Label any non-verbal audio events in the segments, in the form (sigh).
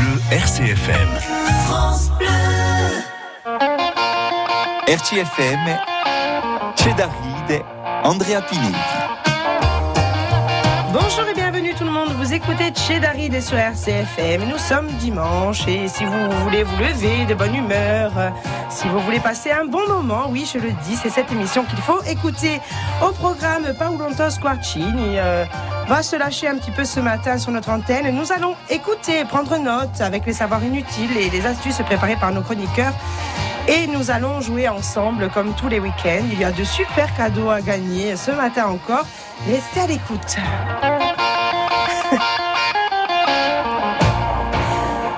Bleu RCFM. France Bleu. RCFM, Andrea Pini. Bonjour et bienvenue tout le monde, vous écoutez Chedaride sur RCFM. Nous sommes dimanche et si vous voulez vous lever de bonne humeur, si vous voulez passer un bon moment, oui je le dis, c'est cette émission qu'il faut écouter. Au programme Paolonto Squarcini euh, va se lâcher un petit peu ce matin sur notre antenne. Nous allons écouter, prendre note avec les savoirs inutiles et les astuces préparées par nos chroniqueurs. Et nous allons jouer ensemble comme tous les week-ends. Il y a de super cadeaux à gagner ce matin encore. Restez à l'écoute. (laughs)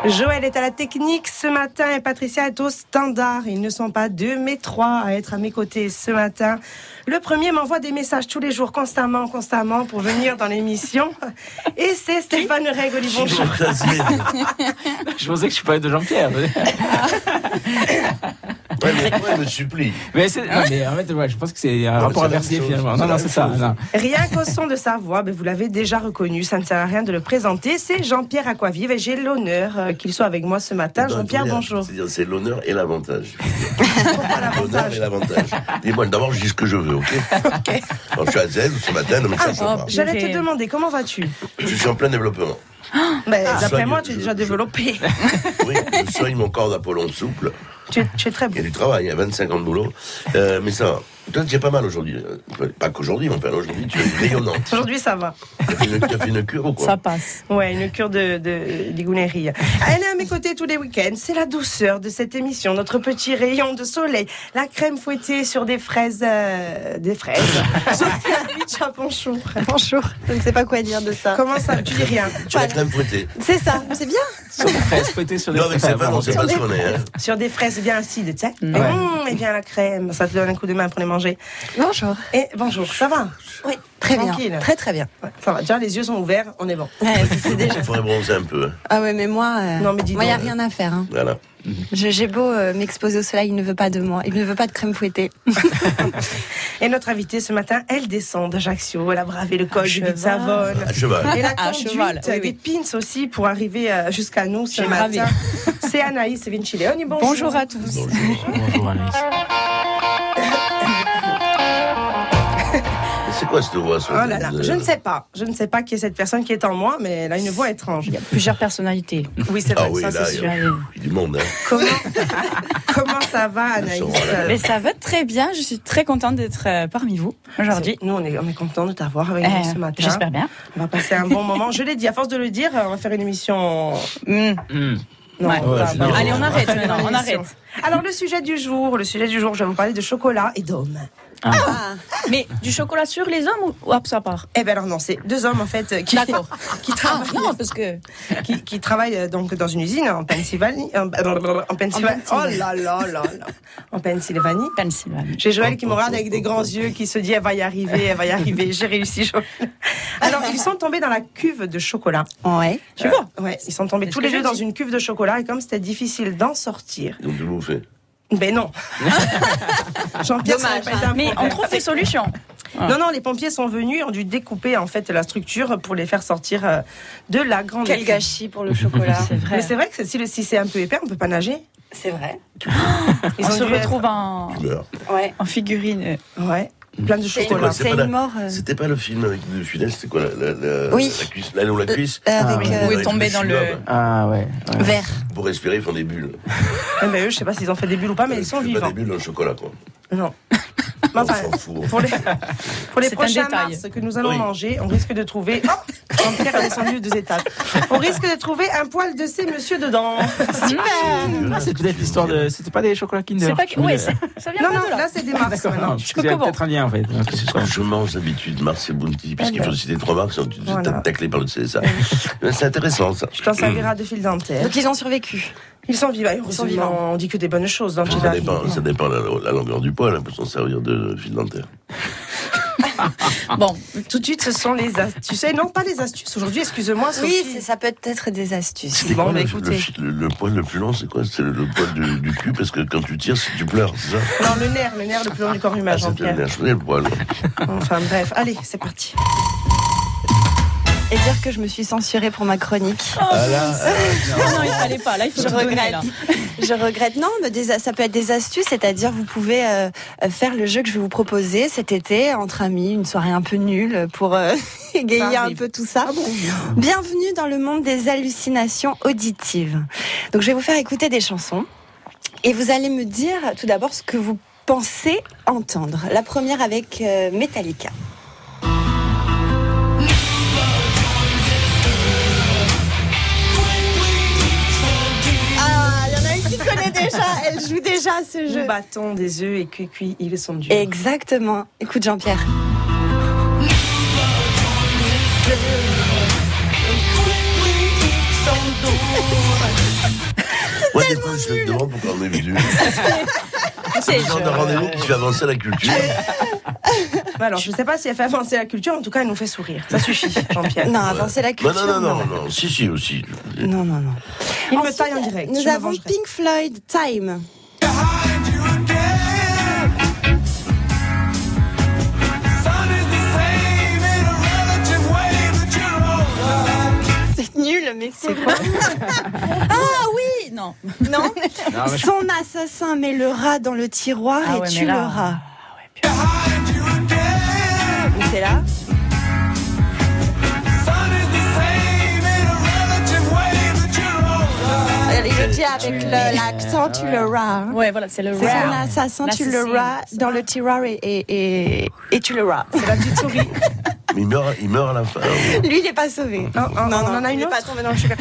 Joël est à la technique ce matin et Patricia est au standard. Ils ne sont pas deux mais trois à être à mes côtés ce matin. Le premier m'envoie des messages tous les jours, constamment, constamment, pour venir dans l'émission. Et c'est Stéphane Régoli. Bonjour. (laughs) Je pensais que je parlais de Jean-Pierre. (laughs) Ouais, mais elle me supplie? Mais, c'est- non, mais en fait, ouais, je pense que c'est un Non, rapport c'est inversé finalement. C'est Non, non, c'est ça. non. Rien qu'au son de sa voix, ben vous l'avez déjà reconnu, ça ne sert à rien de le présenter. C'est Jean-Pierre Aquavive et j'ai l'honneur euh, qu'il soit avec moi ce matin. Non, Jean-Pierre, faut dire- bonjour. C'est-à-dire, c'est l'honneur et l'avantage. (laughs) L'honneur l'avantage et l'avantage. Dis-moi, d'abord, je dis ce que je veux, ok (laughs) Alors, je suis à Z ce matin, ne me cherche Ah, pas. J'allais te demander, comment vas-tu? Je suis en plein développement. Ben, D'après moi, tu es je- déjà je- développé. (laughs) Oui, je soigne mon corps d'Apollon souple. tu, es, tu es très Il y a du travail, il y a 25 ans de boulot. Euh, mais ça va. Toi, tu es pas mal aujourd'hui. Euh, Pas qu'aujourd'hui, mon père. Aujourd'hui, tu es (laughs) rayonnante. Aujourd'hui, ça va. Tu as fait une, tu as fait une cure ou quoi Ça passe. Ouais, une cure de, de d'igounerie. Elle est à mes côtés tous les week-ends. C'est la douceur de cette émission, notre petit rayon de soleil. La crème fouettée sur des fraises. euh, des fraises. (laughs) Sophia Mitcha, bonjour. Bonjour. Je ne sais pas quoi dire de ça. Comment ça Tu dis rien. Tu as la crème fouettée. C'est ça, c'est bien. Sur des fraises fouettées sur des Non, avec fraises. Stéphane, on sait pas ce qu'on est. Hein. Sur des fraises bien acides, tu sais. Et, Ouais. hum, et bien la crème. Ça te donne un coup de main pour les manger. Bonjour. Et bonjour, ça va? Oui, très Tranquille. bien. Très très bien. Ouais, Ça va. Déjà, les yeux sont ouverts, on est bon. Ouais, c'est déjà. Il faudrait bronzer un peu. hein. Ah ouais, mais moi, euh, Non, mais dis moi, il n'y a rien à faire. hein. Voilà. J'ai beau euh, m'exposer au soleil, il ne veut pas de moi. Il ne veut pas de crème fouettée. (laughs) Et notre invitée ce matin, elle descend d'Ajaccio. Elle a bravé le col du cheval. Savonne. À cheval. Et la À conduite cheval, oui, des oui. pins aussi pour arriver euh, jusqu'à nous ce matin. C'est Anaïs Vincileoni. Bonjour. Bonjour à tous. Bonjour. Bonjour Anaïs. (laughs) C'est quoi cette voix Oh là là, je ne sais pas. Je ne sais pas qui est cette personne qui est en moi, mais elle a une voix étrange. Plusieurs personnalités. Oui, c'est vrai, Ah oui, ça là, c'est il sûr. y a il y a du monde. Hein. Comment, (laughs) comment ça va, Anaïs. Mais ça va très bien, je suis très contente d'être euh, parmi vous aujourd'hui. Nous, on est, on est content de t'avoir avec nous Euh, ce matin. J'espère bien. On va passer un bon moment. Je l'ai dit, à force de le dire, on va faire une émission. Mm. Non, Ouais. Allez, on arrête maintenant, on arrête. Alors, le sujet du jour, le sujet du jour, je vais vous parler de chocolat et d'hommes. Mais du chocolat sur les hommes ou, ou ça part? Eh ben alors non, c'est deux hommes en fait euh, qui, (laughs) Ah, travaillent, non, parce que. qui, qui travaillent euh, donc dans une usine en Pennsylvanie. En, en Pennsylvanie. Oh là là là là. En Pennsylvanie. Pennsylvanie. J'ai Joël qui me regarde avec des grands yeux, qui se dit elle va y arriver, elle va y arriver. J'ai réussi, Joël. Alors ils sont tombés dans la cuve de chocolat. Ouais. Tu vois Ouais, ils sont tombés tous les deux dans une cuve de chocolat et comme c'était difficile d'en sortir. Ben non. (laughs) Jean-Pierre, ça Dommage, va pas être un Mais on trouve des solutions. Non, non, les pompiers sont venus, ont dû découper en fait la structure pour les faire sortir euh, de la grande. Quel gâchis pour le chocolat. C'est vrai. Mais c'est vrai que si, le- si c'est un peu épais, on peut pas nager. C'est vrai. Ils on se dû être- retrouve en. Ouais. en figurine. Ouais, plein de C'est c'est pas mort. euh, C'était pas le film avec de Funès, c'était quoi la, la, la, Oui. la cuisse, l'aile ou la cuisse avec oui. euh, Où est tombé dans le. chewing-gum. Ah ouais. ouais. vert. Pour respirer, ils font des bulles. (laughs) Eh ben, eux, je sais pas s'ils ont fait des bulles ou pas, mais ils sont Pas vivants. des bulles dans le chocolat, quoi. Non. (laughs) On Enfin, pour les, pour les prochains mars que nous allons Oui. manger, on risque de trouver. Oh Jean-Pierre a descendu deux étages. On risque de trouver un poil de ces monsieur dedans. Ah, c'est peut-être l'histoire de. C'était pas des chocolats Kinder. C'est pas Ouais, ça vient Non, pas non, de là. là c'est des mars D'accord, maintenant. non, parce qu'il y a peut-être un lien en fait. C'est ce que je mange d'habitude, Mars et Bounty, puisqu'il ben. faut citer trois marques, sinon tu Voilà. fais tacler par le CSA. C'est intéressant, ça. Je t'en servirai de fil dentaire. Donc ils ont survécu. Ils sont vivants. Ils sont Heureusement, vivants. On dit que des bonnes choses dans le Ça dépend, ça dépend la, la longueur du poil, hein, pour s'en servir de fil dentaire. (laughs) Bon, Tout de suite, ce sont les astuces. Et non, pas les astuces. Aujourd'hui, excuse-moi. Oui, ça peut être des astuces. C'était Bon, quoi le, écoutez. le fi- le- le poil le plus long, c'est quoi? C'est le, le poil du, du cul, parce que quand tu tires, tu pleures, c'est ça? Non, le nerf, le nerf le plus long du corps humain, Ah, c'était le Jean-Pierre. nerf, je connais le poil. Enfin, bref. Allez, c'est parti. Et dire que je me suis censurée pour ma chronique. Ah là, (laughs) Non, non, il fallait pas. Là, il faut Je donner, regrette. là. (laughs) Je regrette. Non, mais des- ça peut être des astuces, c'est-à-dire vous pouvez euh, euh, faire le jeu que je vais vous proposer cet été entre amis, une soirée un peu nulle pour euh, (laughs) égayer un peu tout ça. Ah bon Bienvenue dans le monde des hallucinations auditives. Donc je vais vous faire écouter des chansons et vous allez me dire tout d'abord ce que vous pensez entendre. La première avec euh, Metallica. Déjà, elle joue déjà à ce Nous jeu. battons des œufs et cuit cuit, ils sont durs. Exactement. Écoute Jean-Pierre. moi des fois je me demande pourquoi on est venu. C'est le genre de rendez-vous qui fait avancer la culture. (laughs) Bah Alors, je sais pas si elle fait avancer la culture, en tout cas, elle nous fait sourire. Ça suffit, (laughs) Jean-Pierre. Non, avancer la Non, culture. non, non, non, non, si, si aussi. Non, non, non. Il me taille en direct. Nous avons. Pink Floyd, Time. C'est nul, mais c'est quoi (laughs) Ah oui, non. Non Son assassin met le rat dans le tiroir Ah et ouais, tue le rat. Mais c'est là Il le dit avec le- l'accent, tu le rat. Ouais, voilà, c'est le C'est son rap. assassin, tu le rat dans le tiroir et, et, et, et tu le rat. C'est la petite souris. Mais il meurt, il meurt à la fin. Lui, il n'est pas sauvé. Non, on- on en a il une est pas autre tombé dans le chocolat.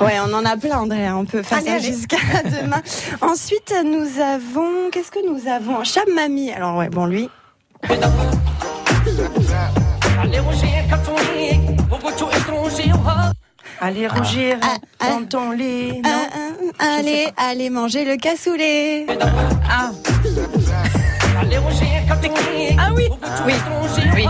Ouais, on en a plein, André. On peut faire Allez, ça jusqu'à (laughs) demain. Ensuite, nous avons. Qu'est-ce que nous avons? Chab Mamie. Alors, ouais, bon, lui. Allez rougir ah, ah. dans ton lit. Ah, Non ah, allez, allez manger le cassoulet. Ah. Ah oui. Oui. Oui.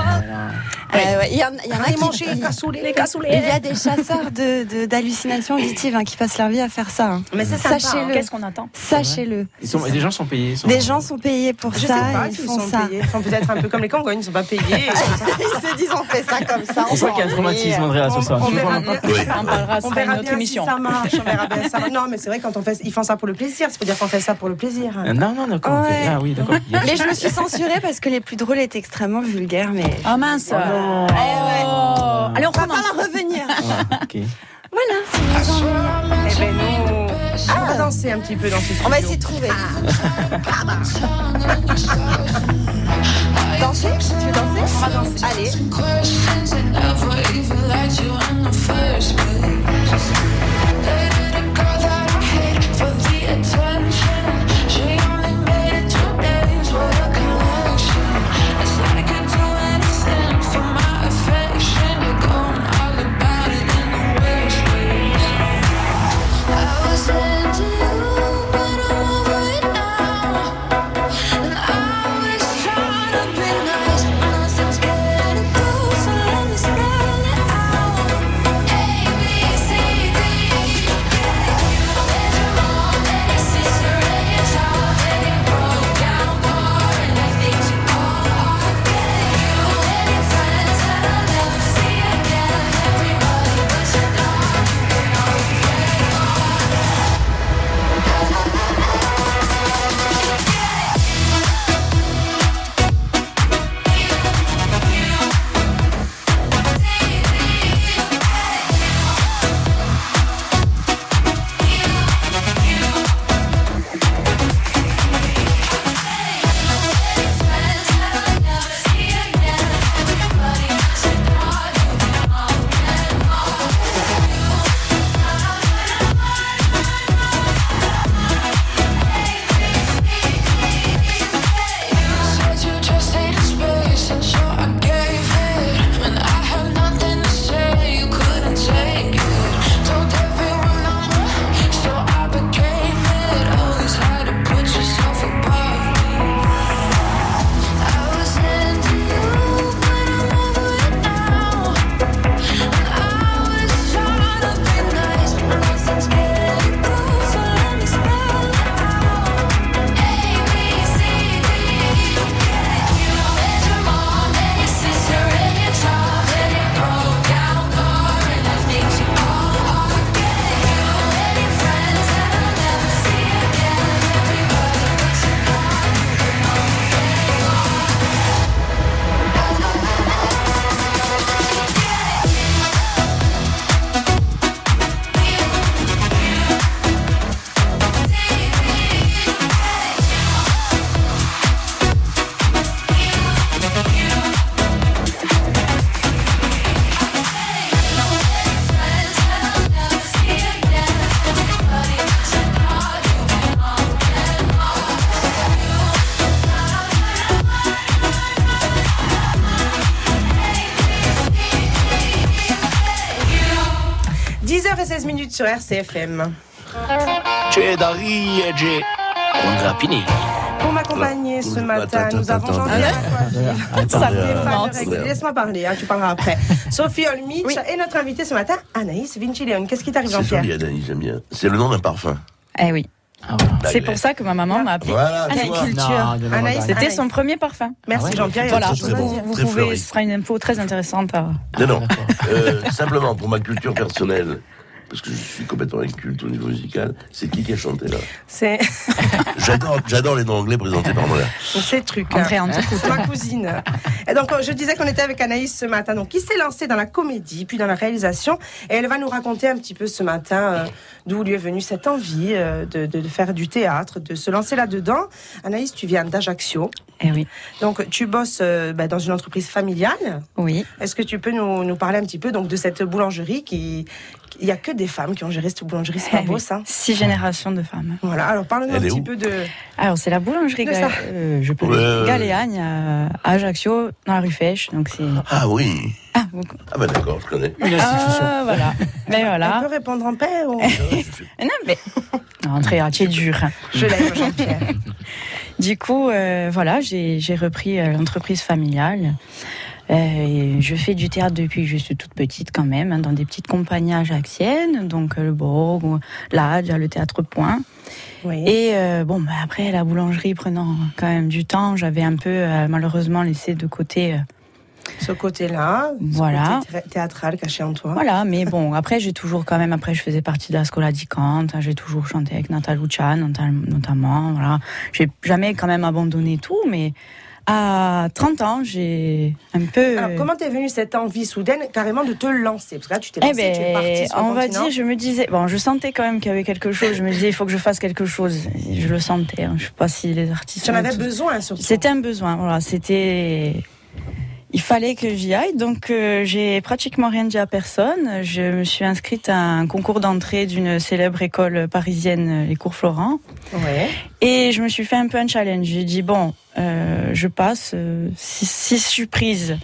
Euh, ouais, Il y en, il y en a Allez qui. manger. Les Il y a des chasseurs de- de- d'hallucinations auditives hein, qui passent leur vie à faire ça. hein. Mais c'est sympa. Sachez-le. Qu'est-ce qu'on attend? Sachez-le. Des gens sont payés. sont- Des gens sont payés pour Je sais ça pas ils font sont ça. payés. Ils sont peut-être un peu comme les Congos, ils ne sont pas payés. ça. (laughs) Ils se disent on fait ça comme ça. On sent qu'il y a un traumatisme, Andrea, ce On- soir. on verra bien. On sur verra bien émission. si ça marche. On verra bien si ça marche. Non, mais c'est vrai quand on fait, ils font ça pour le plaisir. C'est pour dire qu'on fait ça pour le plaisir. Euh, Non, non, d'accord. Ah oui, d'accord. Mais je me suis censurée parce que les plus drôles étaient extrêmement vulgaires, mais. Ah mince. Non. Oh. Allez, on va la revenir. (laughs) Ah, ok. (laughs) Voilà, c'est ennuis. Eh ben nous, on va danser un petit peu dans ce studio. On va essayer de trouver. danser? Tu veux danser? On va danser. Allez. Sur RCFM. C'è. Pour m'accompagner ce matin, nous avons Jean-Pierre. Laisse-moi parler, hein, tu parleras après. (laughs) Sophie Olmich et notre invitée ce matin, Anaïs Vincileon. Qu'est-ce qui t'arrive, C'est Jean-Pierre joli, Anaïs, j'aime bien. C'est le nom d'un parfum. Eh oui. Ah, C'est pour ça que ma maman m'a appelé Voilà. Agriculture. C'était son premier parfum. Merci Ah ouais, Jean-Pierre. Voilà, vous, pouvez, ce sera une info très intéressante. à- Non, non. Euh, simplement, pour ma culture personnelle, parce que je suis complètement inculte au niveau musical, c'est qui qui a chanté là C'est (laughs) J'adore, j'adore les noms anglais présentés par moi. ces trucs. André, on t'écoute. C'est ma cousine. Et donc, je disais qu'on était avec Anaïs ce matin, donc qui s'est lancée dans la comédie, puis dans la réalisation, et elle va nous raconter un petit peu ce matin euh, d'où lui est venue cette envie euh, de, de- de faire du théâtre, de se lancer là-dedans. Anaïs, tu viens d'Ajaccio, Eh oui. donc tu bosses euh, bah, dans une entreprise familiale. Oui. Est-ce que tu peux nous, nous parler un petit peu donc de cette boulangerie qui, il y a que des femmes qui ont géré cette boulangerie, c'est pas Eh beau ça. Six générations de femmes. Voilà. Alors parle-nous un petit peu de. Alors, c'est la boulangerie Ga- ça. euh, je peux Ouais. Galéagne à Ajaccio, dans la rue Fèche. Donc, c'est. Ah oui. Ah, vous- Ah bah d'accord, je connais. Une institution. ah, voilà. Mais voilà. peut répondre en paix ou... Ah, (laughs) Non, mais. À tu es dur. Je l'aime, Jean-Pierre. Du coup, euh, voilà, j'ai j'ai repris euh, l'entreprise familiale. Euh, je fais du théâtre depuis que je suis toute petite quand même, hein, dans des petites compagnies ajaxiennes, donc euh, le Borg, ou l'Adja, le Théâtre Point. Oui. Et euh, bon, bah, après la boulangerie prenant quand même du temps, j'avais un peu euh, malheureusement laissé de côté. Ce côté-là, ce Voilà. côté thé- théâtral caché en toi. voilà, mais bon, après j'ai toujours quand même, après je faisais partie de la Scola di Cante, hein, j'ai toujours chanté avec Nathalie Chan notamment, voilà. J'ai jamais quand même abandonné tout, mais à 30 ans, j'ai un peu... Alors, comment t'es venue cette envie soudaine carrément de te lancer? Parce que là, tu t'es Eh lancée, tu es partie ben, sur le on va continent. dire, je me disais, bon, je sentais quand même qu'il y avait quelque chose. Je me disais, il faut que je fasse quelque chose. Et Je le sentais. hein. Je sais pas si les artistes. Tu en avais besoin, surtout. C'était un besoin. Voilà, c'était. Il fallait que j'y aille, donc euh, j'ai pratiquement rien dit à personne. Je me suis inscrite à un concours d'entrée d'une célèbre école parisienne, les cours Florent, Ouais. et je me suis fait un peu un challenge. J'ai dit bon, euh, je passe. euh, si, si je suis prise,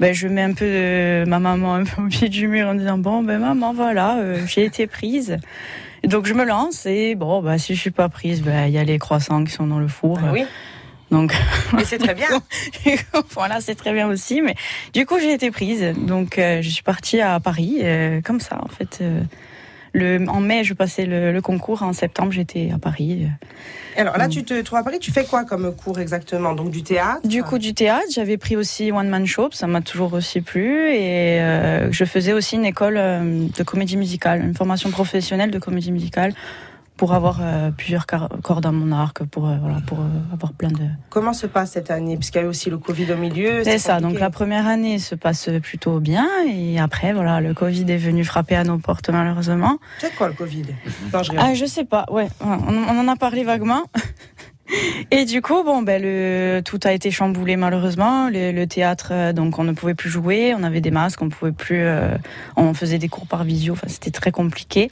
ben je mets un peu de ma maman un peu au pied du mur en disant bon ben maman voilà, euh, j'ai été prise. Et donc je me lance et bon bah si je suis pas prise, ben il y a les croissants qui sont dans le four. Ah oui, Donc mais c'est très bien. (laughs) voilà, c'est très bien aussi. Mais du coup, j'ai été prise. Donc, euh, je suis partie à Paris, euh, comme ça, en fait. euh, le, en mai, je passais le, le concours. En septembre, j'étais à Paris. Alors là, tu te trouves à Paris, tu fais quoi comme cours exactement? Donc du théâtre? Du coup, du théâtre, j'avais pris aussi One Man Show. Ça m'a toujours aussi plu. Et je faisais aussi une école de comédie musicale, une formation professionnelle de comédie musicale pour avoir euh, plusieurs cordes à mon arc, pour, euh, voilà, pour euh, avoir plein de, Comment se passe cette année? Puisqu'il y a eu aussi le Covid au milieu. C'est ça, donc la première année se passe plutôt bien et après voilà, le Covid est venu frapper à nos portes malheureusement. C'est quoi le Covid? Non, je rigole. Ah je sais pas, ouais, on, on en a parlé vaguement. Et du coup, bon, ben le tout a été chamboulé malheureusement. Le, théâtre, euh, donc on ne pouvait plus jouer, on avait des masques, on pouvait plus, euh, on faisait des cours par visio. Enfin, c'était très compliqué.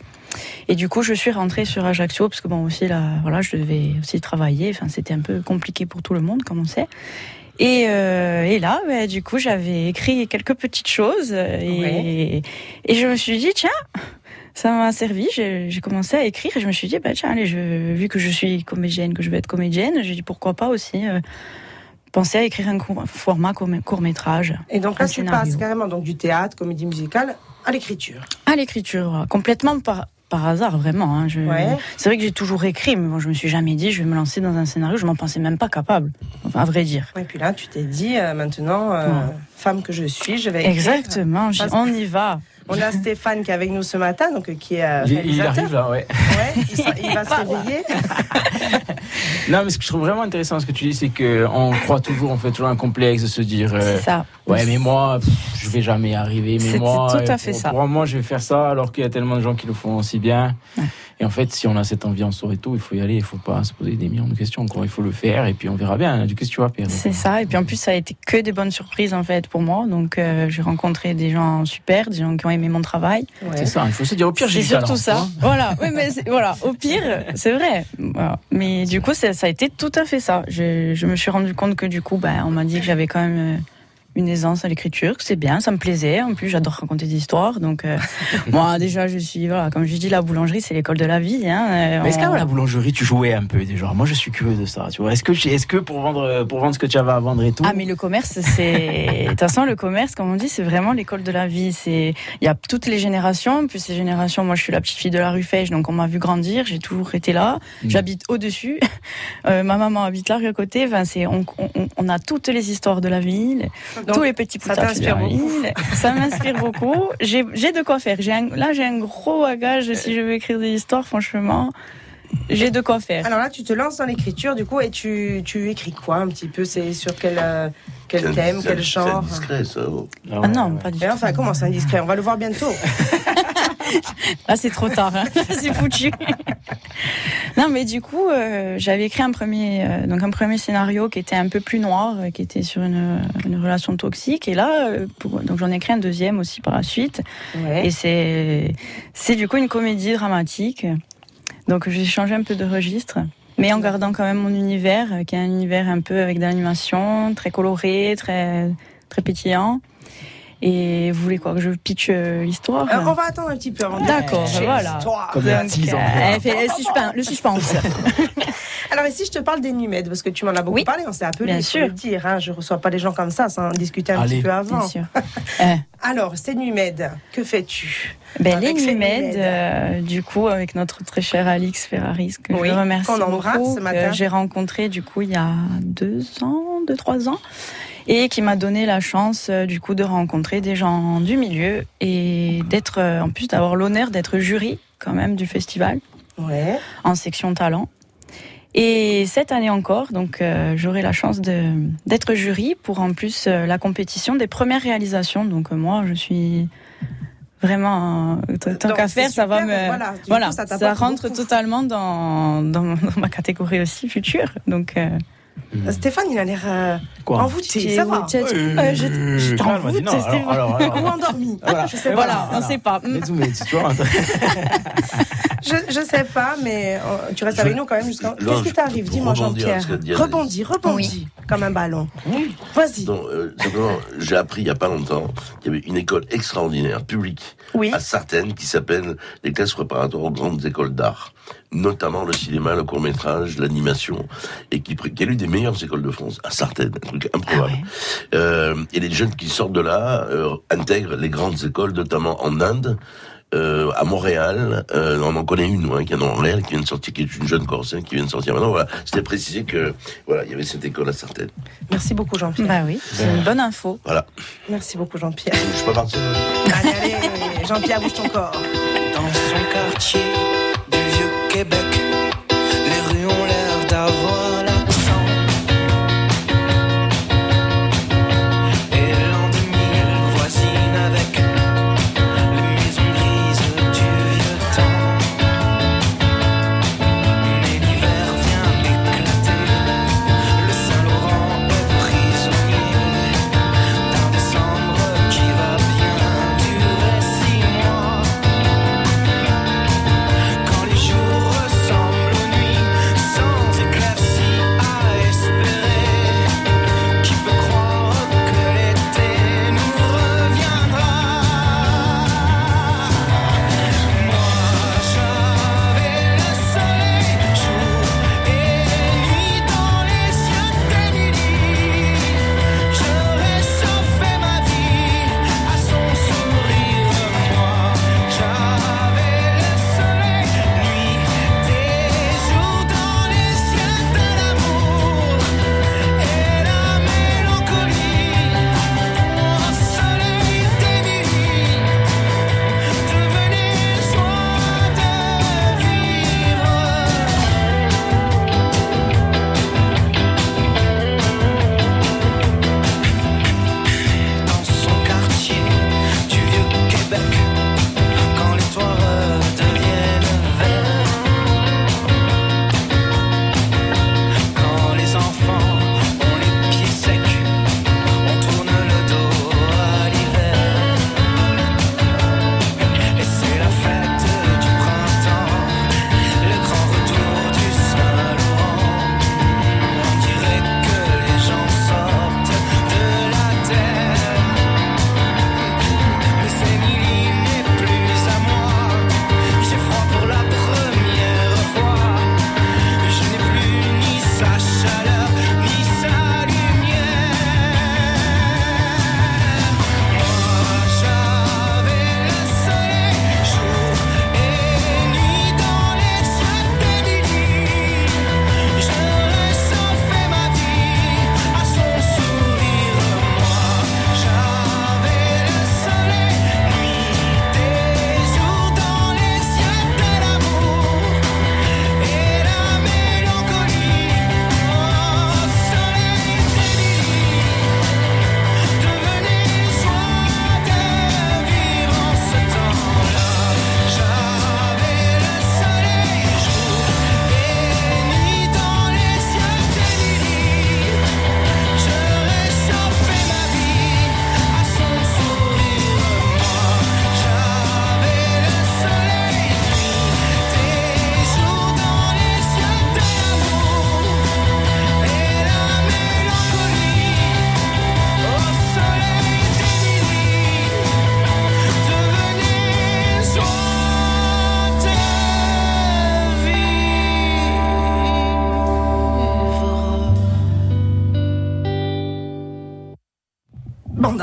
Et du coup, je suis rentrée sur Ajaccio parce que bon aussi là, voilà, je devais aussi travailler. Enfin, c'était un peu compliqué pour tout le monde, comme on sait. Et, euh, et là, du coup, j'avais écrit quelques petites choses et, Ouais. et je me suis dit tiens, ça m'a servi. J'ai commencé à écrire et je me suis dit bah tiens allez, je, vu que je suis comédienne, que je vais être comédienne, j'ai dit pourquoi pas aussi euh, penser à écrire un court- format court métrage. Et donc là, tu passes carrément donc du théâtre, comédie musicale, à l'écriture. À l'écriture, complètement par, par hasard, vraiment. hein. Je- Ouais. C'est vrai que j'ai toujours écrit, mais bon, je me suis jamais dit, je vais me lancer dans un scénario, je m'en pensais même pas capable, à vrai dire. Et puis là, tu t'es dit, euh, maintenant, euh, Ouais. femme que je suis, je vais écrire. Exactement, on y va. On a Stéphane qui est avec nous ce matin, donc euh, qui est euh, Il, il arrive là, ouais. Ouais, il, va se réveiller. (laughs) Non, mais ce que je trouve vraiment intéressant, ce que tu dis, c'est qu'on croit toujours, on fait toujours un complexe de se dire. euh, C'est ça. Ouais, mais moi, pff, je vais jamais y arriver. Mais C'est moi, tout à fait pour, ça. pour moi, je vais faire ça, alors qu'il y a tellement de gens qui le font aussi bien. Ouais. Et en fait, si on a cette envie en sort et tout, il faut y aller. Il faut pas se poser des millions de questions. Quoi. Il faut le faire et puis on verra bien. Du qu'est-ce que tu vas faire C'est ça. Et puis en plus, ça a été que des bonnes surprises en fait pour moi. Donc euh, j'ai rencontré des gens super, des gens qui ont aimé mon travail. Ouais. C'est ça. Il faut se dire au pire, j'ai C'est du talent, surtout ça. hein. Voilà. (laughs) Oui, mais voilà. Au pire, c'est vrai. Voilà. Mais du coup, ça a été tout à fait ça. Je, je me suis rendu compte que du coup, ben, on m'a dit que j'avais quand même euh, une aisance à l'écriture, que c'est bien, ça me plaisait. En plus, j'adore raconter des histoires. Donc, euh, (laughs) moi, déjà, je suis, voilà, comme je dis, la boulangerie, c'est l'école de la vie. Hein. Euh, Mais est-ce on- qu'à la boulangerie, tu jouais un peu déjà? Moi, je suis curieux de ça. Tu vois, est-ce que, est-ce que pour vendre, pour vendre ce que tu avais à vendre et tout Ah mais le commerce c'est de toute façon le commerce comme on dit c'est vraiment l'école de la vie c'est il y a toutes les générations puis ces générations moi je suis la petite fille de la rue Fèche donc on m'a vu grandir j'ai toujours été là Mm. j'habite au dessus ma maman habite là à côté enfin c'est on, on, on a toutes les histoires de la ville Donc, tous les petits ça de la t'inspire beaucoup. ville ça m'inspire beaucoup. J'ai de quoi faire. Un- là j'ai un gros bagage. Si je veux écrire des histoires franchement j'ai de quoi faire. Alors là, tu te lances dans l'écriture, du coup, et tu, tu écris quoi un petit peu? C'est sur quel, euh, quel thème, quel genre? C'est discret, ça. oh. ah non pas du tout enfin, comment c'est indiscret On va le voir bientôt. (laughs) Là, (laughs) c'est trop tard. hein. (laughs) c'est foutu. (laughs) non, mais du coup, euh, j'avais écrit un premier, euh, donc un premier scénario qui était un peu plus noir, euh, qui était sur une, une relation toxique. Et là, pour- donc j'en ai écrit un deuxième aussi par la suite. Ouais. Et c'est, c'est du coup une comédie dramatique. Donc j'ai changé un peu de registre. Mais en gardant quand même mon univers, qui est un univers un peu avec de l'animation, très coloré, très, très pétillant. Et vous voulez quoi que je pitch euh, l'histoire Euh, on va attendre un petit peu avant de D'accord, pitcher voilà. l'histoire. Comme Donc, en euh, fait le suspense. (laughs) Alors ici, je te parle des numèdes, parce que tu m'en as beaucoup Oui. parlé, on s'est appelé, Bien sûr. le dire. Hein, je reçois pas les gens comme ça sans en discuter un Allez. petit peu avant. Bien sûr. (laughs) Alors, ces numèdes, que fais-tu ben, les Numed. euh, du coup, avec notre très cher Alix Ferraris, que Oui, je remercie qu'on embrasse beaucoup, ce matin. que j'ai rencontré du coup il y a deux ans, deux trois ans, et qui m'a donné la chance euh, du coup de rencontrer des gens du milieu et d'être, euh, en plus d'avoir l'honneur d'être jury quand même du festival Ouais. en section talent. Et cette année encore, donc euh, j'aurai la chance d'être jury pour en plus euh, la compétition des premières réalisations. Donc euh, moi, je suis vraiment tant- qu'à faire, ça va me voilà, du voilà, coup, ça rentre beaucoup. totalement dans, dans dans ma catégorie aussi future. Donc euh, Euh, Stéphane, il a l'air euh, Quoi envoûté, ça va. euh, je- je t'en Calme, fous, dis non, c'est- alors, alors, alors. Ou endormi. Voilà. Je sais pas. voilà, on sait pas. Mais tout, mais tu vois, (laughs) Je, je sais pas, mais euh, tu restes Je- avec nous quand même jusqu'à. Qu'est-ce qui t'arrive? Dis-moi, Jean-Pierre. Rebondis, rebondis, comme un ballon. Vas-y. Donc, euh, simplement, j'ai appris il n'y a pas longtemps qu'il y avait une école extraordinaire, publique, Oui. à Sartène, qui s'appelle les classes préparatoires aux grandes écoles d'art, notamment le cinéma, le court-métrage, l'animation, et qui, qui est l'une des meilleures écoles de France, à Sartène, un truc improbable. Euh, et les jeunes qui sortent de là euh, intègrent les grandes écoles, notamment en Inde, euh, à Montréal, euh, on en connaît une, hein, qui est à Montréal, qui vient de sortir, qui est une jeune Corsaire, qui vient de sortir maintenant. Voilà, c'était précisé que voilà, il y avait cette école à Sartène. Merci beaucoup, Jean-Pierre. Bah oui, c'est une bonne info. Voilà, Merci beaucoup, Jean-Pierre. je suis pas parti. Allez, allez, Jean-Pierre, bouge ton corps. Dans son quartier Québec,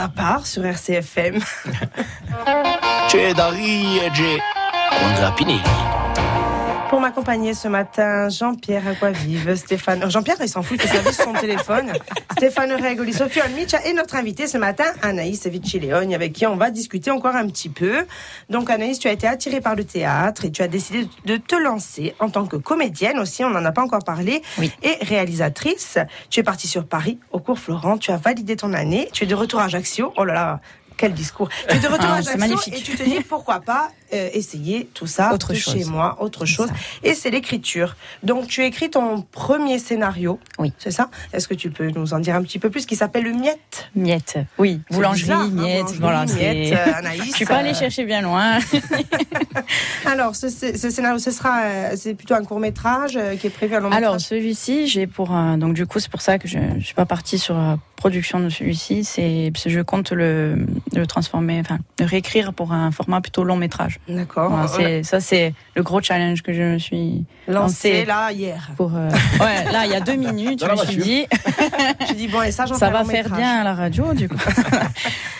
à part sur RCFM. (laughs) C'è da riege con Rapinelli. Pour m'accompagner ce matin, Jean-Pierre Aquavive, Stéphane. euh, Jean-Pierre, il s'en fout, il fait service sur son téléphone. (laughs) Stéphane Regoli, Sophie Olmicha et notre invité ce matin, Anaïs Viccileone, avec qui on va discuter encore un petit peu. Donc, Anaïs, tu as été attirée par le théâtre et tu as décidé de te lancer en tant que comédienne aussi, on n'en a pas encore parlé, Oui. et réalisatrice. Tu es partie sur Paris, au cours Florent, tu as validé ton année, tu es de retour à Ajaccio. Oh là là, quel discours. Tu es de retour Ah, à Ajaccio magnifique. et tu te dis pourquoi pas euh, essayer tout ça Autre de chose. chez moi, autre chose. ça. Et c'est l'écriture. Donc tu écris ton premier scénario. Oui. C'est ça? Est-ce que tu peux nous en dire un petit peu plus qui s'appelle Le Miette? Miette, oui. Boulangerie, bizarre, hein, miette, boulangerie, voilà. miette, euh, (laughs) Anaïs. Je suis pas allée euh, chercher bien loin. (laughs) Alors ce, ce- scénario, ce sera, euh, c'est plutôt un court métrage qui est prévu à long Alors métrage? celui-ci, j'ai pour donc du coup c'est pour ça que je, je suis pas partie sur production de celui-ci. C'est je compte le, le transformer, enfin le réécrire pour un format plutôt long métrage. D'accord. Voilà, c'est ça c'est le gros challenge que je me suis a lancé lancé. là hier. pour. euh, (laughs) Ouais, là il y a deux minutes, je me suis dit (laughs) J'ai dit bon et ça (laughs) ça va faire métrage. bien à la radio du coup.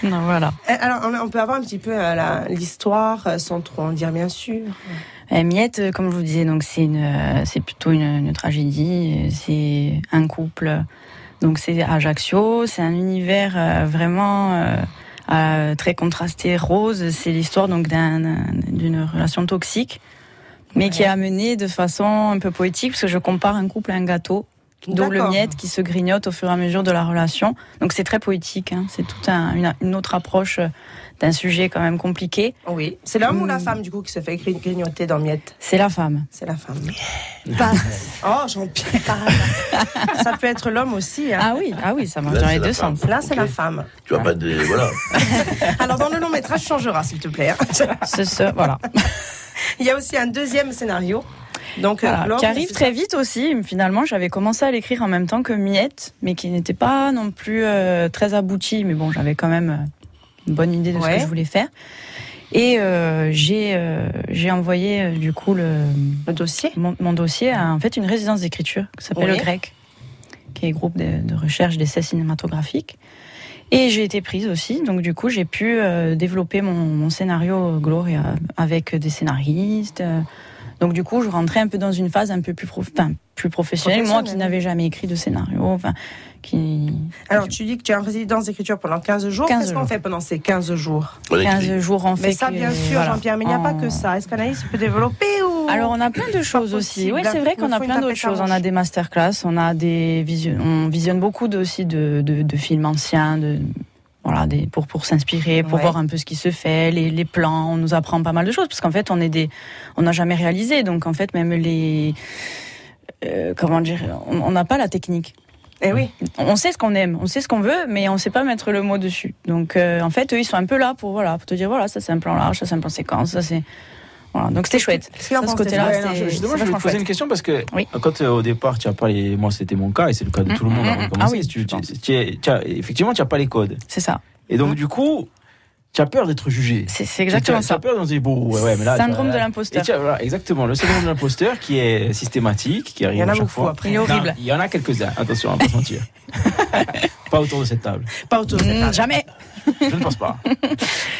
non voilà. Euh, Alors on, peut avoir un petit peu euh, la- l'histoire euh, sans trop en dire bien sûr. Euh, Miette, euh, comme je vous disais, donc c'est une, euh, c'est plutôt une, une tragédie. euh, C'est un couple. Donc c'est Ajaccio. C'est un univers euh, vraiment euh, très contrasté, rose. C'est l'histoire donc d'un- d'un- d'une relation toxique, mais qui est amenée de façon un peu poétique parce que je compare un couple à un gâteau. D'où le D'accord. miette qui se grignote au fur et à mesure de la relation. Donc c'est très poétique. hein. C'est toute une, une autre approche euh, d'un sujet quand même compliqué. Oui. C'est l'homme ou la femme du coup qui se fait gri- grignoter dans Miette? C'est la femme. C'est la femme. (laughs) Oh Jean-Pierre. (laughs) ça peut être l'homme aussi. hein. Ah oui, ah oui, ça marche Là, dans les deux femme. sens. Là, c'est la femme. Tu vas pas de. Voilà. (laughs) Alors, dans le long métrage, tu changeras, s'il te plaît. C'est ça, voilà. Il y a aussi un deuxième scénario. Donc, euh, Voilà, qui arrive très vite aussi. Finalement, j'avais commencé à l'écrire en même temps que Miette, mais qui n'était pas non plus euh, très abouti. Mais bon, j'avais quand même euh, une bonne idée de ce Ouais. que je voulais faire. Et euh, j'ai euh, j'ai envoyé euh, du coup le, le dossier. mon, mon dossier à en fait une résidence d'écriture qui s'appelle Oui. le Grec, qui est groupe de, de recherche d'essais cinématographiques. Et j'ai été prise aussi, donc du coup j'ai pu développer mon, mon scénario Gloria avec des scénaristes. Euh. donc du coup je rentrais un peu dans une phase un peu plus, prof- enfin, plus professionnelle, moi qui n'avais jamais écrit de scénario, enfin qui Alors, tu dis que tu es en résidence d'écriture pendant 15 jours. 15 Qu'est-ce qu'on fait pendant ces 15 jours? On écrit. 15 jours en fait. Mais ça, que- bien sûr, voilà, Jean-Pierre, mais il n'y a pas que ça. Est-ce qu'Anaïs peut développer ou Alors on a plein de choses aussi. Oui, c'est vrai qu'on a plein d'autres choses. On a des masterclass, on a des vision... on visionne beaucoup de- aussi de, de, de films anciens, de voilà, des, pour pour s'inspirer, pour Ouais. voir un peu ce qui se fait, les, les plans. On nous apprend pas mal de choses parce qu'en fait on est des, on n'a jamais réalisé, donc en fait même les euh, comment dire, on on n'a pas la technique. Eh oui. On sait ce qu'on aime, on sait ce qu'on veut, mais on sait pas mettre le mot dessus. Donc euh, en fait eux ils sont un peu là pour voilà pour te dire voilà ça c'est un plan large, ça c'est un plan séquence, ça c'est voilà donc c'était chouette. Ça, ce côté-là, Ouais, je- justement, c'est je vais te poser chouette. une question parce que Oui. quand euh, au départ tu as pas les, moi c'était mon cas et c'est le cas de tout le monde Mm, avant mm, de mm. Ah oui, tu, tu- as- effectivement tu as pas les codes C'est ça. et donc du coup tu as peur d'être jugé. C'est c'est exactement ça. Tu as peur d'en dire bon ouais, ouais mais là Syndrome de l'imposteur. Voilà, exactement le syndrome de l'imposteur qui est systématique qui arrive à chaque beaucoup fois. après. Il est horrible. Il y en a quelques-uns. Attention, on va pas se mentir. (laughs) pas autour de cette table. Pas autour de cette Mm, table. jamais. Je ne pense pas.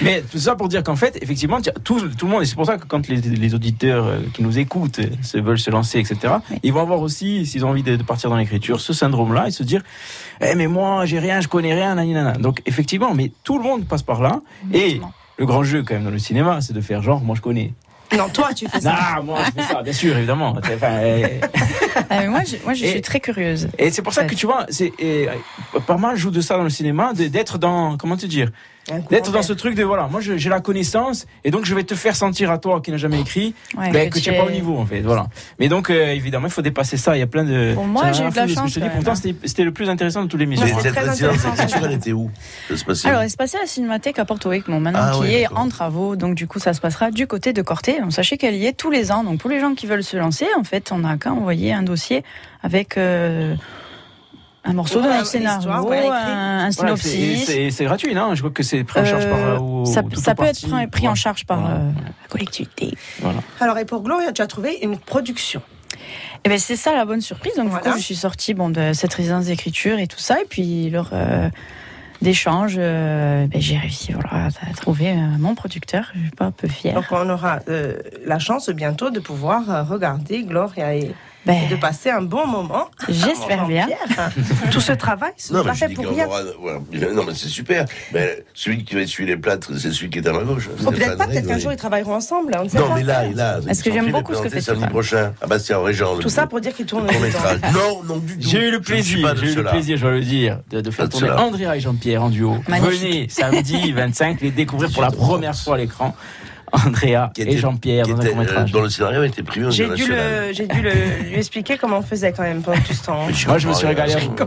Mais tout ça pour dire qu'en fait, effectivement, tout, tout le monde, et c'est pour ça que quand les, les auditeurs euh, qui nous écoutent euh, se veulent se lancer, etc., Oui. ils vont avoir aussi, s'ils ont envie de, de partir dans l'écriture, ce syndrome-là et se dire Eh, mais moi, j'ai rien, je connais rien, naninana. Donc, effectivement, mais tout le monde passe par là. Et le grand jeu, quand même, dans le cinéma, c'est de faire genre, moi, je connais. Non, toi, tu fais ça. Ah, moi, je fais ça, bien sûr, évidemment. Enfin, (laughs) euh, Ah, moi, je, moi, je Et- suis très curieuse. et c'est pour ça que tu vois, c'est et, euh, pas mal joue de ça dans le cinéma, d'être dans, comment te dire, d'être dans ce truc de voilà, moi je- j'ai la connaissance et donc je vais te faire sentir à toi qui n'as jamais écrit Ouais, ben, que tu es- n'es pas au niveau en fait, voilà. Mais donc euh, évidemment il faut dépasser ça. Il y a plein de. Pour moi, n'a j'ai eu de la chance, je te dis. Pourtant c'était c'était le plus intéressant de tous les missions. Cette résidence elle était où Alors, elle se passait à la Cinémathèque à Porto Rico, maintenant Ah qui ouais, est en travaux, donc du coup, ça se passera du côté de Corté. On sachez qu'elle y est tous les ans, donc pour les gens qui veulent se lancer, en fait, on n'a qu'à envoyer un dossier avec euh, un morceau d'un scénario, un, synopsis. c'est c'est gratuit, non Je crois que c'est pris en charge par. Euh, ou- ça, tout ça ou peut être partie. pris, pris en charge par euh, la collectivité. Voilà. Alors, et pour Gloria, tu as trouvé une production. Et ben c'est ça la bonne surprise. Donc Voilà. du coup, je suis sortie bon de cette résidence d'écriture et tout ça, et puis leur euh, d'échange, euh, ben, j'ai réussi voilà, à trouver euh, mon producteur. Je suis pas un peu fière. Donc on aura euh, la chance bientôt de pouvoir regarder Gloria et, Ben, et de passer un bon moment. J'espère bien. Jean-Pierre. Tout ce travail, ce Non, pas fait pour rien. aura. Non, mais c'est super. Mais celui qui va essuyer les plâtres, c'est celui qui est à ma gauche. Oh, peut-être pas, peut-être qu'un jour ils travailleront ensemble. On ne sait Non, pas. mais là, il a. Parce que j'aime beaucoup ce que fait samedi Stéphane. prochain à Bastien Régent. Tout ça pour dire court-métrage. dents. Non, non, du tout. J'ai eu le plaisir, j'ai eu le plaisir, je dois le dire, de, faire tourner. Andrea et Jean-Pierre en duo. Venez samedi 25, les découvrir pour la première fois à l'écran. Andrea Qui et était- Jean-Pierre dans un était, court euh, métrage. dont le scénario été primé au J'ai dû, le, j'ai dû le, lui expliquer comment on faisait quand même pendant tout ce temps. Moi, je me suis régalé. on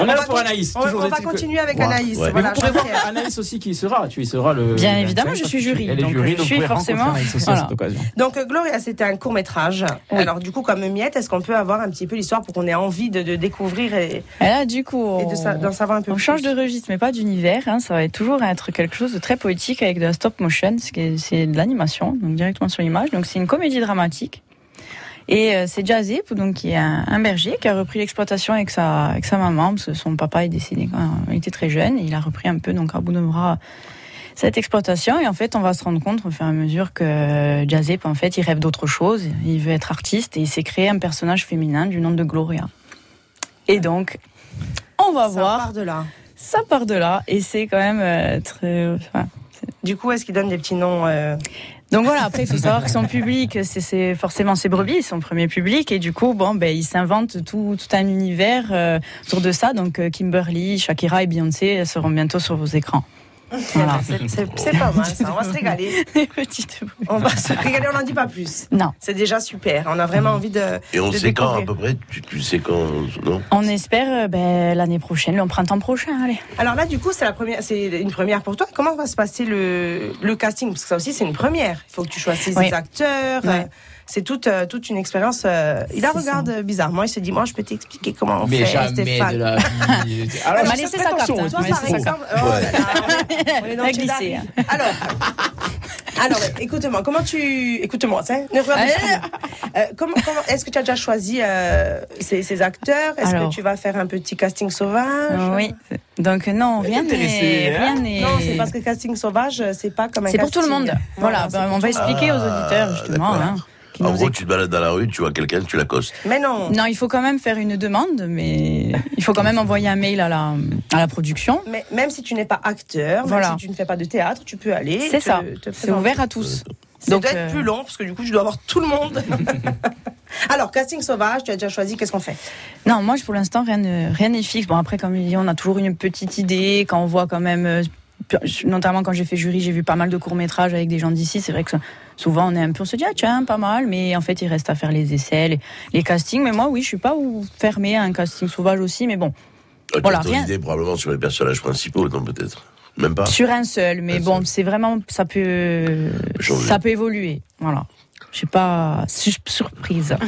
On est va là pour Anaïs. On, va continuer avec Ouais. Anaïs. Ouais. Mais Voilà, vous pourrez voir Jean-Pierre. Anaïs aussi qui y sera. Tu y seras le. Bien évidemment, 25, je suis jury, Elle est donc jury, je donc suis pouvez rencontrer forcément-. Donc euh, Gloria, c'était un court métrage. Alors du coup, comme Miette, est-ce qu'on peut avoir un petit peu l'histoire pour qu'on ait envie de, de découvrir et, Et là, du coup, et de d'en savoir un peu On plus? change de registre, mais pas d'univers. hein. Ça va toujours être quelque chose de très poétique avec de la stop motion. ce qui est- C'est de l'animation, donc directement sur l'image. Donc c'est une comédie dramatique. Et euh, c'est Jazzy, donc qui est un, un berger qui a repris l'exploitation avec sa avec sa maman parce que son papa est décédé quand il était très jeune. Et il a repris un peu donc à bout de bras cette exploitation. Et en fait, on va se rendre compte au fur et à mesure que Jazzy, en fait, il rêve d'autre chose. Il veut être artiste et il s'est créé un personnage féminin du nom de Gloria. Et donc, on va Ça voir part de là. ça part de là et c'est quand même euh, très. enfin, Du coup, est-ce qu'il donne des petits noms euh, Donc voilà, après il faut savoir que son public, c'est- forcément ses brebis, son premier public, et du coup, bon, ben il s'invente tout, tout un univers euh, autour de ça. Donc euh, Kimberly, Shakira et Beyoncé seront bientôt sur vos écrans. Voilà. C'est- pas mal, ça. On va se régaler. On va se régaler, on n'en dit pas plus. Non, C'est déjà super. On a vraiment envie de. Et on de sait quand à peu près? Tu, tu sais quand Non? On espère euh, ben, l'année prochaine, le printemps prochain, allez. Alors là, du coup, c'est la première, c'est une première pour toi. Comment va se passer le, le casting? Parce que ça aussi, c'est une première. Il faut que tu choisisses Oui. les acteurs. Ouais. euh, C'est toute, euh, toute une expérience. euh, il la regarde euh, bizarrement. Il se dit, moi, je peux t'expliquer comment on Mais fait, jamais Stéphane. de la vie. (laughs) On Alors, m'a laissé hein. Ça. oh là, on est glisser, hein. Alors, alors, écoute-moi, comment tu, écoute-moi, ça, ne regarde pas. Euh, comment, comment, est-ce que tu as déjà choisi euh, ces, ces acteurs? Est-ce que tu vas faire un petit casting sauvage? Oui. Donc non, rien intéressé, n'est, hein rien n'est. Non, c'est parce que casting sauvage, c'est pas comme un C'est pour tout le monde. Voilà, pour on va expliquer aux Ah, auditeurs justement. Qui En gros, tu te balades dans la rue, tu vois quelqu'un, tu l'accostes. Mais non. Non, il faut quand même faire une demande, mais (laughs) il faut quand même envoyer un mail à la, à la production. Mais même si tu n'es pas acteur, Voilà. même si tu ne fais pas de théâtre, tu peux aller. C'est ça. C'est ouvert à tous. Ça Donc, doit être euh, plus long parce que du coup, tu dois avoir tout le monde. (laughs) Alors, casting sauvage, tu as déjà choisi, qu'est-ce qu'on fait? Non, moi, pour l'instant, rien ne- rien n'est fixe. Bon, après, comme il dit, on a toujours une petite idée. Quand on voit quand même, euh, notamment quand j'ai fait jury, j'ai vu pas mal de courts-métrages avec des gens d'ici. C'est vrai que souvent, on est un peu, on se dit, ah, tiens, pas mal. Mais en fait, il reste à faire les essais, les, les castings. Mais moi, oui, je suis pas fermée à un casting sauvage aussi. Mais bon, Ah, Voilà, rien. idée probablement sur les personnages principaux, non peut-être Même pas sur un seul. Mais Un bon, c'est vraiment, ça peut, ça peut évoluer. Voilà. Je suis pas su- surprise. (laughs)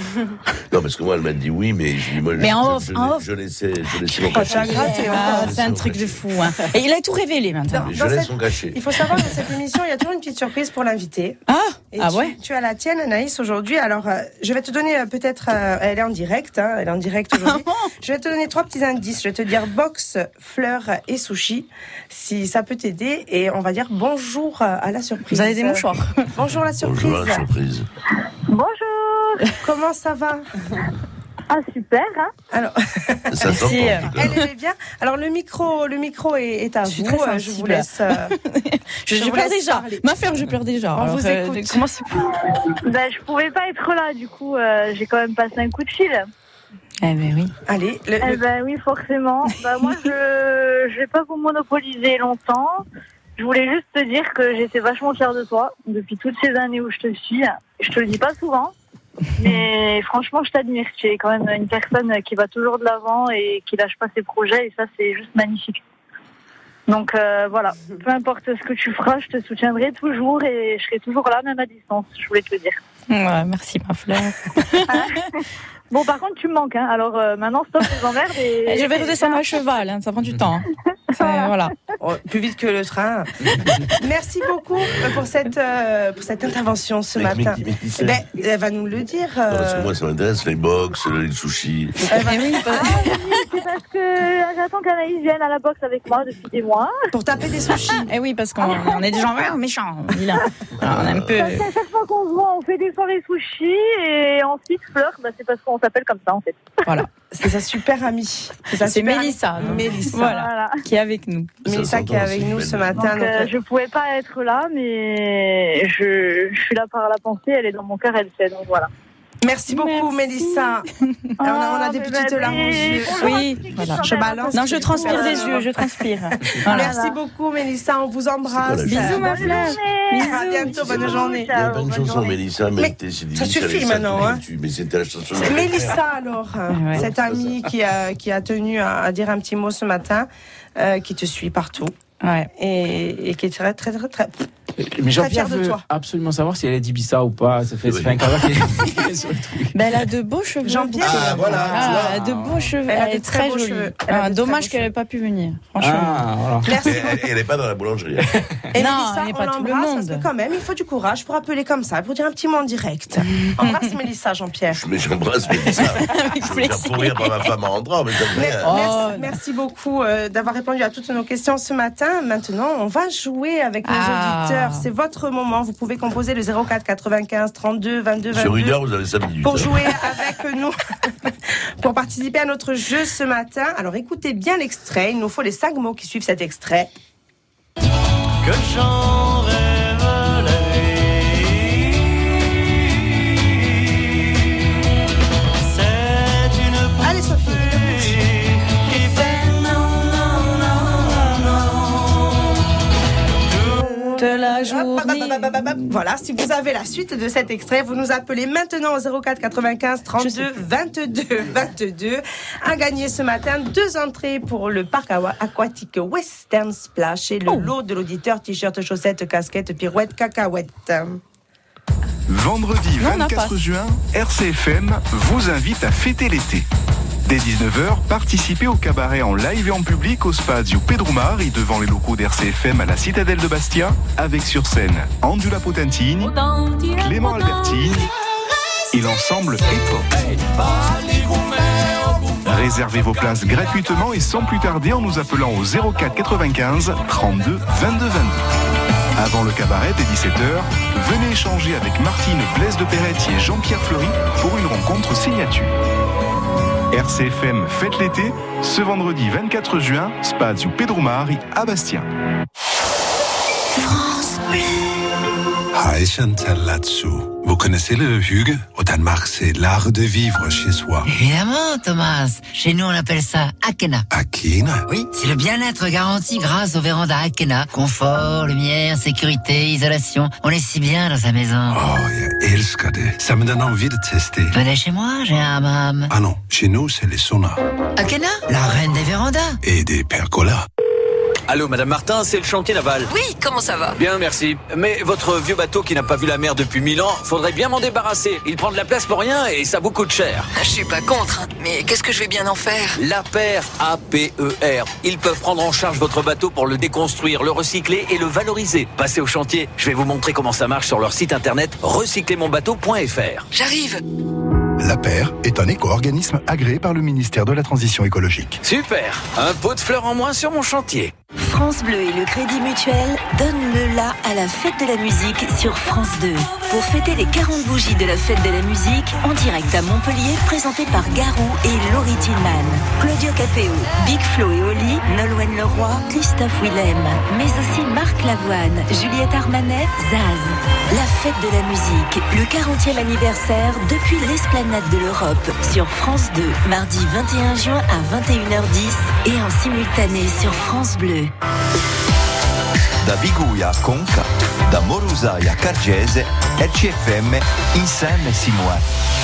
Non, parce que moi, elle m'a dit oui, mais je dis, moi, Mais je, en je, off, en je, off. je laissais, je laissais mon cachet. tu as gratté, Ah, c'est un truc de fou. hein. Et il a tout révélé maintenant. Je Dans laisse cette- son cachet. Il faut savoir que dans cette émission, il y a toujours une petite surprise pour l'invité. Ah, Et ah tu, ouais. Tu as la tienne, Anaïs, aujourd'hui. Alors, euh, je vais te donner euh, peut-être. euh, elle est en direct. hein, elle est en direct aujourd'hui. (laughs) je vais te donner trois petits indices. Je vais te dire box, fleurs et sushi, si ça peut t'aider. Et on va dire bonjour à la surprise. Vous avez des mouchoirs. Bonjour la surprise. Bonjour, la surprise. Bonjour Comment ça va Ah super, hein Alors, Ça euh, elle est bien. Alors le micro, le micro est, est à Je vous. très Euh, Je vous laisse. euh, Je, (laughs) Je je vous pleure laisse déjà. parler. Ma fleur, je pleure déjà. On vous euh, écoute. comment c'est ben, Je pouvais pas être là, du coup, euh, j'ai quand même passé un coup de fil. Eh ben oui. Allez, le- Eh le- ben oui, forcément. ben, moi, je je vais pas vous monopoliser longtemps. Je voulais juste te dire que j'étais vachement fière de toi depuis toutes ces années où je te suis. Je te le dis pas souvent, (laughs) mais franchement, je t'admire. Tu es quand même une personne qui va toujours de l'avant et qui lâche pas ses projets, et ça, c'est juste magnifique. Donc euh, voilà, (laughs) peu importe ce que tu feras, je te soutiendrai toujours et je serai toujours là, même à distance. Je voulais te le dire. Ouais, merci ma fleur. (laughs) Bon, par contre, tu me manques. Hein. Alors euh, maintenant, stop les emmerdes et. Eh, (laughs) Je vais redescendre à cheval, hein, ça prend du (laughs) temps. hein. Voilà. Oh, plus vite que le train. (laughs) Merci beaucoup euh, pour cette, euh, pour cette intervention ce matin. Eh ben, elle va nous le dire. Non, parce que euh, moi, ça m'intéresse, les box, les sushis. elle va- C'est parce que j'attends qu'Anaïs vienne à la boxe avec moi depuis des mois. pour taper des sushis. Eh oui, parce qu'on on est des gens ouais, méchants. on dit là. Alors, on est un peu. Parce qu'à chaque fois qu'on se voit, on fait des soirées sushi et ensuite Fleur, bah, c'est parce qu'on s'appelle comme ça en fait. Voilà. (laughs) C'est sa super amie. sa C'est super Mélissa. Mélissa. Voilà. Qui est avec nous. Mélissa qui est avec nous ce matin. Donc, euh, euh, je pouvais pas être là, mais je, je suis là par la pensée, elle est dans mon cœur, elle sait, donc voilà. Merci beaucoup, Merci. Mélissa. (laughs) on, a, on a des mais petites larmes aux mais- yeux. Oui, voilà. Je balance. Non, je transpire des yeux, je transpire. (laughs) Voilà. Merci beaucoup, Mélissa. On vous embrasse. Bisous, ma fleur. À bientôt. Bonne journée. Il y a plein de chansons, Mélissa, mais, ça suffit maintenant, hein. tu- Mais c'était la chanson. Mélissa alors, cette amie qui a, qui a tenu à, à dire un petit mot ce matin, euh, qui te suit partout Ouais. et, et qui est très très très très. Mais Jean-Pierre fière de veut toi. absolument savoir si elle est d'Ibissa ou pas. Ça fait, ça fait un quart qu'il (laughs) est sur le truc. Ben, elle a de beaux cheveux. Jean-Pierre. Ah, voilà, Ah, elle a de beaux cheveux. Elle a Elle, est très très, beaux jolie. cheveux. Elle a Ah, dommage qu'elle n'ait pas pu venir. Franchement. Ah, voilà. Merci elle, elle est pas dans la boulangerie. Et Non, Mélissa, elle est on pas tout le l'embrasse monde. parce que quand même, il faut du courage pour appeler comme ça, pour dire un petit mot en direct. (laughs) Embrasse Mélissa, Jean-Pierre. Mais j'embrasse Mélissa. (laughs) Je faire pourrir par ma femme en rentrant, mais ça me Mais- fait rien. Oh. merci, merci beaucoup euh, d'avoir répondu à toutes nos questions ce matin. Maintenant, on va jouer avec nos Ah. auditeurs. C'est votre moment. Vous pouvez composer le 04 95 32 22 22 Sur une heure, vous avez 5 minutes. pour hein. jouer avec (laughs) nous, (laughs) pour participer à notre jeu ce matin. Alors écoutez bien l'extrait. Il nous faut les cinq mots qui suivent cet extrait. Que j'en rêve la journée. Voilà, si vous avez la suite de cet extrait, vous nous appelez maintenant au 04 95 32 22 22. À gagner ce matin deux entrées pour le parc aquatique Western Splash et le Oh. lot de l'auditeur t-shirt, chaussettes, casquettes, pirouettes, cacahuètes. Vendredi Non, on n'a 24 pas. juin, RCFM vous invite à fêter l'été. Dès 19h, participez au cabaret en live et en public au Spazio Pedrumari devant les locaux d'RCFM à la citadelle de Bastia, avec sur scène Angela Potentini, Clément Albertini et l'ensemble Hip-Hop. Réservez vos places gratuitement et sans plus tarder en nous appelant au 04 95 32 22 22. Avant le cabaret dès 17h, venez échanger avec Martine Blaise de Peretti et Jean-Pierre Fleury pour une rencontre signature. RCFM Fête l'été, ce vendredi 24 juin, Spazio Pedrumari à Bastia. Hej Chantal là-dessous. Vous connaissez le hygge? Au Danemark, c'est l'art de vivre chez soi. Évidemment, Thomas. Chez nous, on appelle ça Akena. Akina Oui, c'est le bien-être garanti grâce aux vérandas Akena. Confort, lumière, sécurité, isolation. On est si bien dans sa maison. Oh, jeg elsker det. Ça me donne envie de tester. Venez chez moi, j'ai un hammam. Ah non, chez nous, c'est les saunas. Akena, la reine des vérandas. Et des percolas. Allô, Madame Martin, c'est le chantier naval. Oui, comment ça va? Bien, merci. Mais votre vieux bateau qui n'a pas vu la mer depuis mille ans, faudrait bien m'en débarrasser. Il prend de la place pour rien et ça vous coûte cher. Je suis pas contre, hein. mais qu'est-ce que je vais bien en faire? La paire A-P-E-R. Ils peuvent prendre en charge votre bateau pour le déconstruire, le recycler et le valoriser. Passez au chantier. Je vais vous montrer comment ça marche sur leur site internet recyclermonbateau.fr. J'arrive La paire est un éco-organisme agréé par le ministère de la Transition écologique. Super. Un pot de fleurs en moins sur mon chantier. France Bleu et le Crédit Mutuel donnent le la à la fête de la musique sur France 2. Pour fêter les 40 bougies de la fête de la musique, en direct à Montpellier, présenté par Garou et Laurie Tillman. Claudio Capéo, Big Flo et Oli, Nolwenn Leroy, Christophe Willem, mais aussi Marc Lavoine, Juliette Armanet, Zaz. La fête de la musique, le 40e anniversaire depuis l'esplanade de l'Europe sur France 2, mardi 21 juin à 21h10 et en simultané sur France Bleu. Da Biguia a Conca, da Morusai a Cargese, RCFM insieme si muove.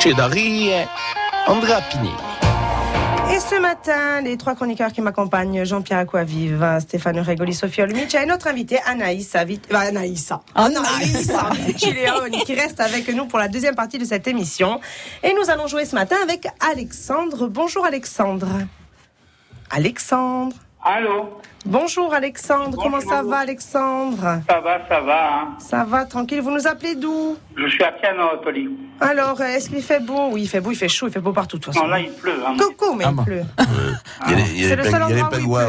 Chez Dari, Andrea Pinelli. Et ce matin, les trois chroniqueurs qui m'accompagnent, Jean-Pierre Aquavive, Stéphane Regoli, Sophie Olmic, et notre invité, Anaïssa, Vit... bah, Anaïssa. Anaïssa qui reste avec nous pour la deuxième partie de cette émission. Et nous allons jouer ce matin avec Alexandre. Bonjour Alexandre. Alexandre. Allô? Bonjour Alexandre, comment ça va Alexandre Ça va, ça va. hein. Ça va, tranquille. Vous nous appelez d'où Je suis à Pianopolis. Alors, euh, est-ce qu'il fait beau? Oui, il fait beau, il fait chaud, il fait beau partout de toute façon. Non, là, il pleut. Hein. Coucou, mais il pleut. (laughs) Il y a les- pingouins, il y a les Ah pingouins.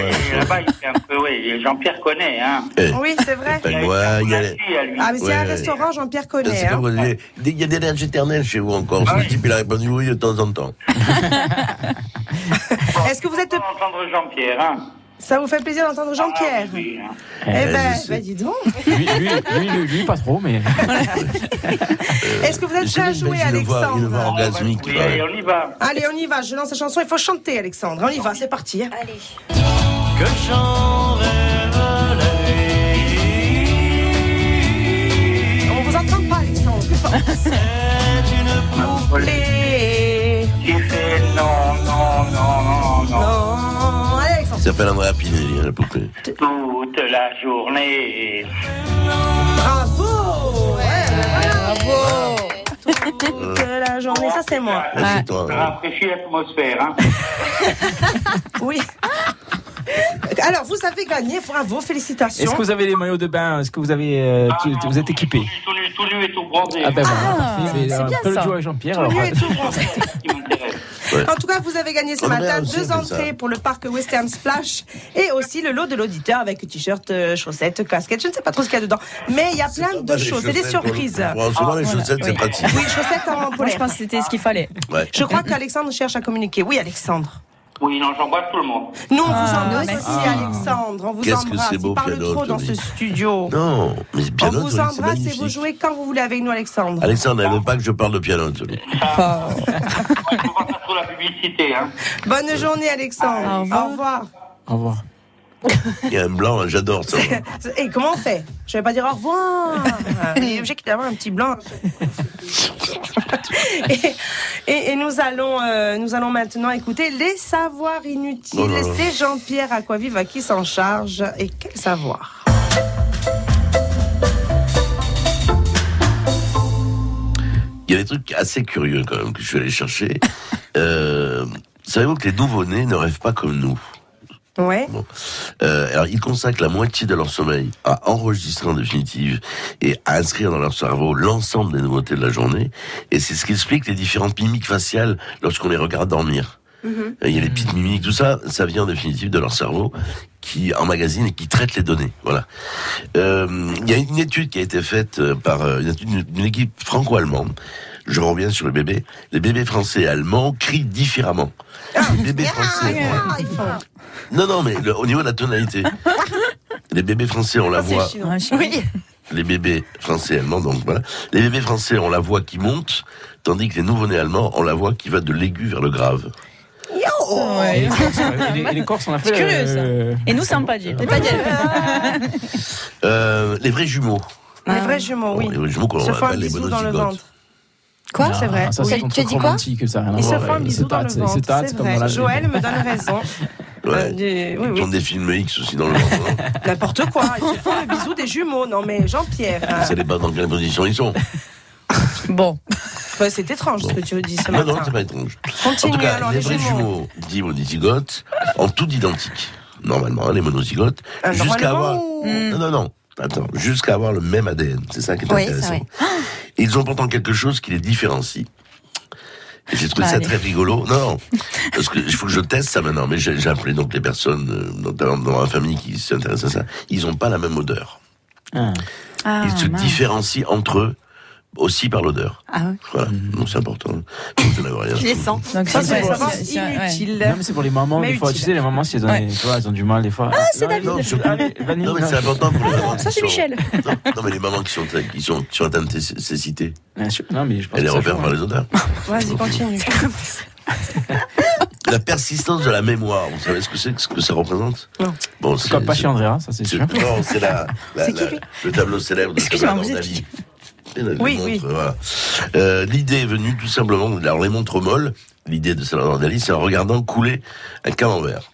oui, Là-bas, il fait un peu, oui. Jean-Pierre connaît, hein. Eh, Oui, c'est vrai. les pingouins, il y a les... Ah, mais c'est Ouais. un restaurant, Jean-Pierre connaît. Hein. comme il y a des neiges éternelles chez vous encore. Ah Ce type, il a répondu oui de temps en temps. (laughs) (laughs) Est-ce que vous êtes. entendre Jean-Pierre, hein. Ça vous fait plaisir d'entendre Jean-Pierre Oui, hein. Eh ben, je sais. bah, dis donc. Lui, lui, lui, pas trop, mais. Est-ce que vous êtes prêt à jouer, Alexandre voix orgasmique. Oui, allez, on y va. Allez, on y va. Je lance la chanson. Il faut chanter, Alexandre. On y va, c'est parti. hein. Allez. Que j'en rêve la nuit. On vous entend pas, Alexandre. Plus fort. C'est une poupée. Qui fait non, non, non, non, non. Non. S'appelle Andrea Pinelli, hein, la poupée. Toute la journée. Bravo. Ouais, bravo. Toute la journée. Ça, c'est moi. Ah, c'est toi. Ça rafraîchit l'atmosphère, hein. (laughs) Oui. Alors, vous avez gagné. Bravo. Félicitations. Est-ce que vous avez les maillots de bain? Est-ce que vous avez. euh, tout- tout- vous êtes équipé? Tout nu, tout nu et tout bronzé. Ah ben voilà, Ah, c'est euh, bien le ça. jouer avec Jean-Pierre. Tout nu et tout bronzé. (laughs) En tout cas, vous avez gagné ce On matin deux entrées pour le parc Western Splash et aussi le lot de l'auditeur avec t-shirt, euh, chaussettes, casquettes. Je ne sais pas trop ce qu'il y a dedans, mais il y a plein de choses. C'est des surprises. Bon, en ce moment, les voilà. chaussettes, c'est Oui. pratique. Oui, chaussettes en Moi, je polaire. pense que c'était ce qu'il fallait. Ouais. Je crois qu'Alexandre cherche à communiquer. Oui, Alexandre. Oui, non, j'embrasse tout le monde. Nous, on vous Ah, embrasse aussi, Alexandre. On vous Qu'est-ce que embrasse. c'est beau, Il parle Piano, trop dans ce studio. Non, mais On piano, vous embrasse et vous jouez quand vous voulez avec nous, Alexandre. Alexandre, elle veut pas que je parle de piano, Tony. Il (laughs) la publicité, hein. Bonne journée, Alexandre. Au revoir. Au revoir. Au revoir. Il y a un blanc, j'adore ça. (laughs) Et comment on fait? Je vais pas dire au revoir. (laughs) Il est obligé qu'il y ait un petit blanc. (laughs) et, et- et nous allons, euh, nous allons maintenant écouter les savoirs inutiles. Oh. C'est Jean-Pierre Aquaviva qui s'en charge. Et quel savoir? Il y a des trucs assez curieux quand même que je suis allé chercher. Euh, Savez-vous que les nouveau-nés ne rêvent pas comme nous Ouais. Bon. Euh, alors, ils consacrent la moitié de leur sommeil à enregistrer en définitive et à inscrire dans leur cerveau l'ensemble des nouveautés de la journée. Et c'est ce qui explique les différentes mimiques faciales lorsqu'on les regarde dormir. Il y a les petites mimiques, tout ça, ça vient en définitive de leur cerveau qui emmagasine et qui traite les données. Voilà. Euh, il y a une étude qui a été faite par une, étude équipe franco-allemande. Je reviens sur les bébés. Les bébés français et allemands crient différemment. Les bébés français. Ah. Non, non, mais le- au niveau de la tonalité. (laughs) Les bébés français ont la chinois. Ouais, Oui. Les bébés français et allemands, donc voilà. Les bébés français ont la voix qui monte, tandis que les nouveau-nés allemands ont la voix qui va de l'aigu vers le grave. Et les Corses, et les- et les Corses, on a fait. C'est curieux, ça. euh, Et nous, c'est un pas dit. Euh, les vrais jumeaux. Les vrais jumeaux, oui. Bon, les vrais jumeaux qu'on appelle les bisou dans le monozygotes. Quoi C'est vrai. Ah, Ça, Oui. c'est un truc romantique, ça. a rien à Ils se voir. font un bisou dans le ventre. Joël me donne raison. (laughs) Ouais. Euh, des- oui, Ils oui. ont des films X aussi dans le ventre. hein. N'importe quoi. Ils se font le bisou des jumeaux. Non, mais Jean-Pierre. Ça dépend dans quelle position ils sont. Bon. Ouais, c'est étrange ce que tu dis ce Non, matin. non, c'est pas étrange. Continue, en tout cas, alors, les les vrais jumeaux. jumeaux, dits monozygotes, ont tout identique. Normalement, hein, les monozygotes. Ah, Jusqu'à avoir. ou- Non, non, non. Attends, jusqu'à avoir le même ADN. C'est ça qui est Oui, intéressant. Et ils ont pourtant quelque chose qui les différencie. Et j'ai trouvé Bah, ça allez. très rigolo. Non, non. Parce que il faut que je teste ça maintenant. Mais j'ai j'ai appelé donc les personnes, euh, notamment dans ma famille qui s'intéressent à ça. Ils ont pas la même odeur. Ah. Ah, Ils se mince. différencient entre eux aussi par l'odeur. Ah ouais. Voilà. Donc c'est important. Rien. Je les sens. Donc, Ça, c'est inutile. Non, mais c'est pour les mamans, des fois. Tu sais, les mamans, si elles ont, Ouais. des- tu vois, elles ont du mal, des fois. Ah, c'est David. non, surtout- Non, mais c'est important pour les mamans. Ça, qui c'est sont- Michel. Non, non, mais les mamans qui sont, qui sont, qui sont atteintes de cé- cécité. Bien sûr. Non, mais je pense Elle ça repère par les odeurs. (laughs) Vas-y, continue. La persistance de la mémoire, vous savez ce que c'est, ce que ça représente Non. Bon, C'est comme Pachi Andrea, ça c'est sûr. Non, c'est la, le tableau célèbre de Salvador Dali. Là, Oui, les oui. voilà. Euh, L'idée est venue tout simplement, alors les montres molles, l'idée de Salvador Dali, c'est en regardant couler un camembert.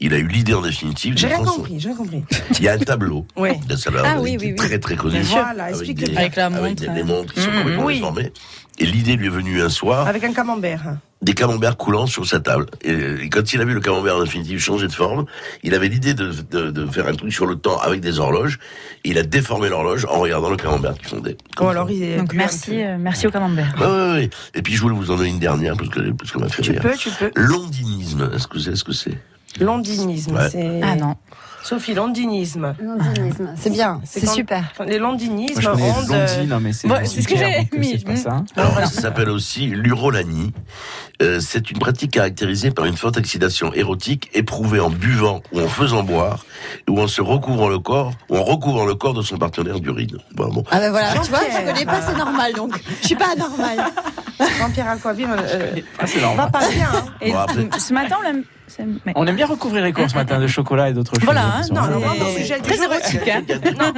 Il a eu l'idée en définitive. J'ai compris, j'ai rien compris. Il y a un tableau (laughs) Oui. de Salvador Ah Dali oui, qui oui, est oui. très très connu. Voilà, avec des, Avec la avec montre, des, euh. des montres qui sont Mhm. complètement Oui. déformées. Et l'idée lui est venue un soir, Avec un camembert. des camemberts coulant sur sa table. Et, et quand il a vu le camembert en définitive changer de forme, il avait l'idée de, de, de faire un truc sur le temps avec des horloges. Et il a déformé l'horloge en regardant le camembert qui fondait. Bon, alors, il est Donc merci, euh, merci au camembert. Ouais, ouais, ouais. Et puis je voulais vous en donner une dernière parce que parce qu'on m'a fait Tu rire. peux, tu peux. Londinisme, est-ce que c'est ce que c'est? Londinisme, Ouais. c'est. Ah non. Sophie, londinisme. Londinisme, c'est bien, c'est super. Les londinismes Moi, rendent. Mais c'est Ouais, ce que j'ai donc, mis. C'est pas ça. Alors, ça s'appelle aussi l'urolanie. Euh, c'est une pratique caractérisée par une forte excitation érotique éprouvée en buvant ou en faisant boire ou en se recouvrant le corps ou en recouvrant le corps de son partenaire d'urine. Bon, bon. Ah ben voilà, tu vois, je connais pas, c'est normal donc. Je suis pas anormale. Jean-Pierre euh, Ah, c'est va normal. pas bien. hein. Et Bon, après- ce matin, on l'aime. On aime bien recouvrir les corps ce matin de chocolat et d'autres choses. Voilà, hein, Non, vraiment- non, mon sujet du Très jour. érotique, hein. Non,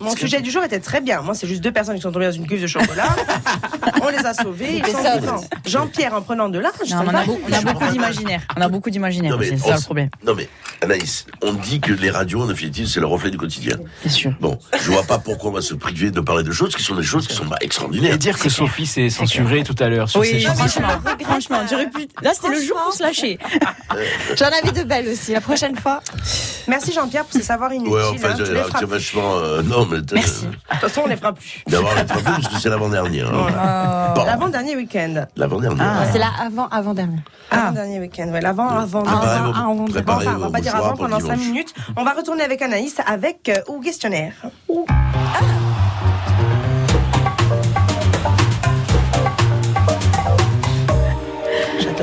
mon sujet du jour était très bien. Moi, c'est juste deux personnes qui sont tombées dans une cuve de chocolat. On les a vivants. Jean-Pierre, en prenant de l'âge, on, a beaucoup, on a beaucoup d'imaginaire. On a beaucoup d'imaginaire. C'est on ça le problème. Non mais Anaïs, on dit que les radios en définitive c'est le reflet du quotidien. Bien sûr. Bon, je vois pas pourquoi on va se priver de parler de choses qui sont des choses qui sont extraordinaires. Et dire que Sophie s'est censurée tout à l'heure sur ces Oui, choses. franchement, franchement, j'aurais pu. Là, c'était le jour pour se lâcher. J'en avais de belles aussi. La prochaine fois. Merci Jean-Pierre pour ces savoirs inutiles. Ouais, enfin, hein. Tu c'est les plus. vachement. euh, non, mais Merci. De toute façon, on les fera plus. D'avoir la frappé parce que c'est l'avant-dernière. hein. Bon, L'avant-dernier week-end. l'avant-dernière. Ah, C'est la avant avant dernière. Avant-dernier week-end, ouais. L'avant, avant, Préparez avant. ah, on- Enfin, va pas dire avant pendant 5 dimanche. minutes. On va retourner avec Anaïs avec euh, ou questionnaire. Ou-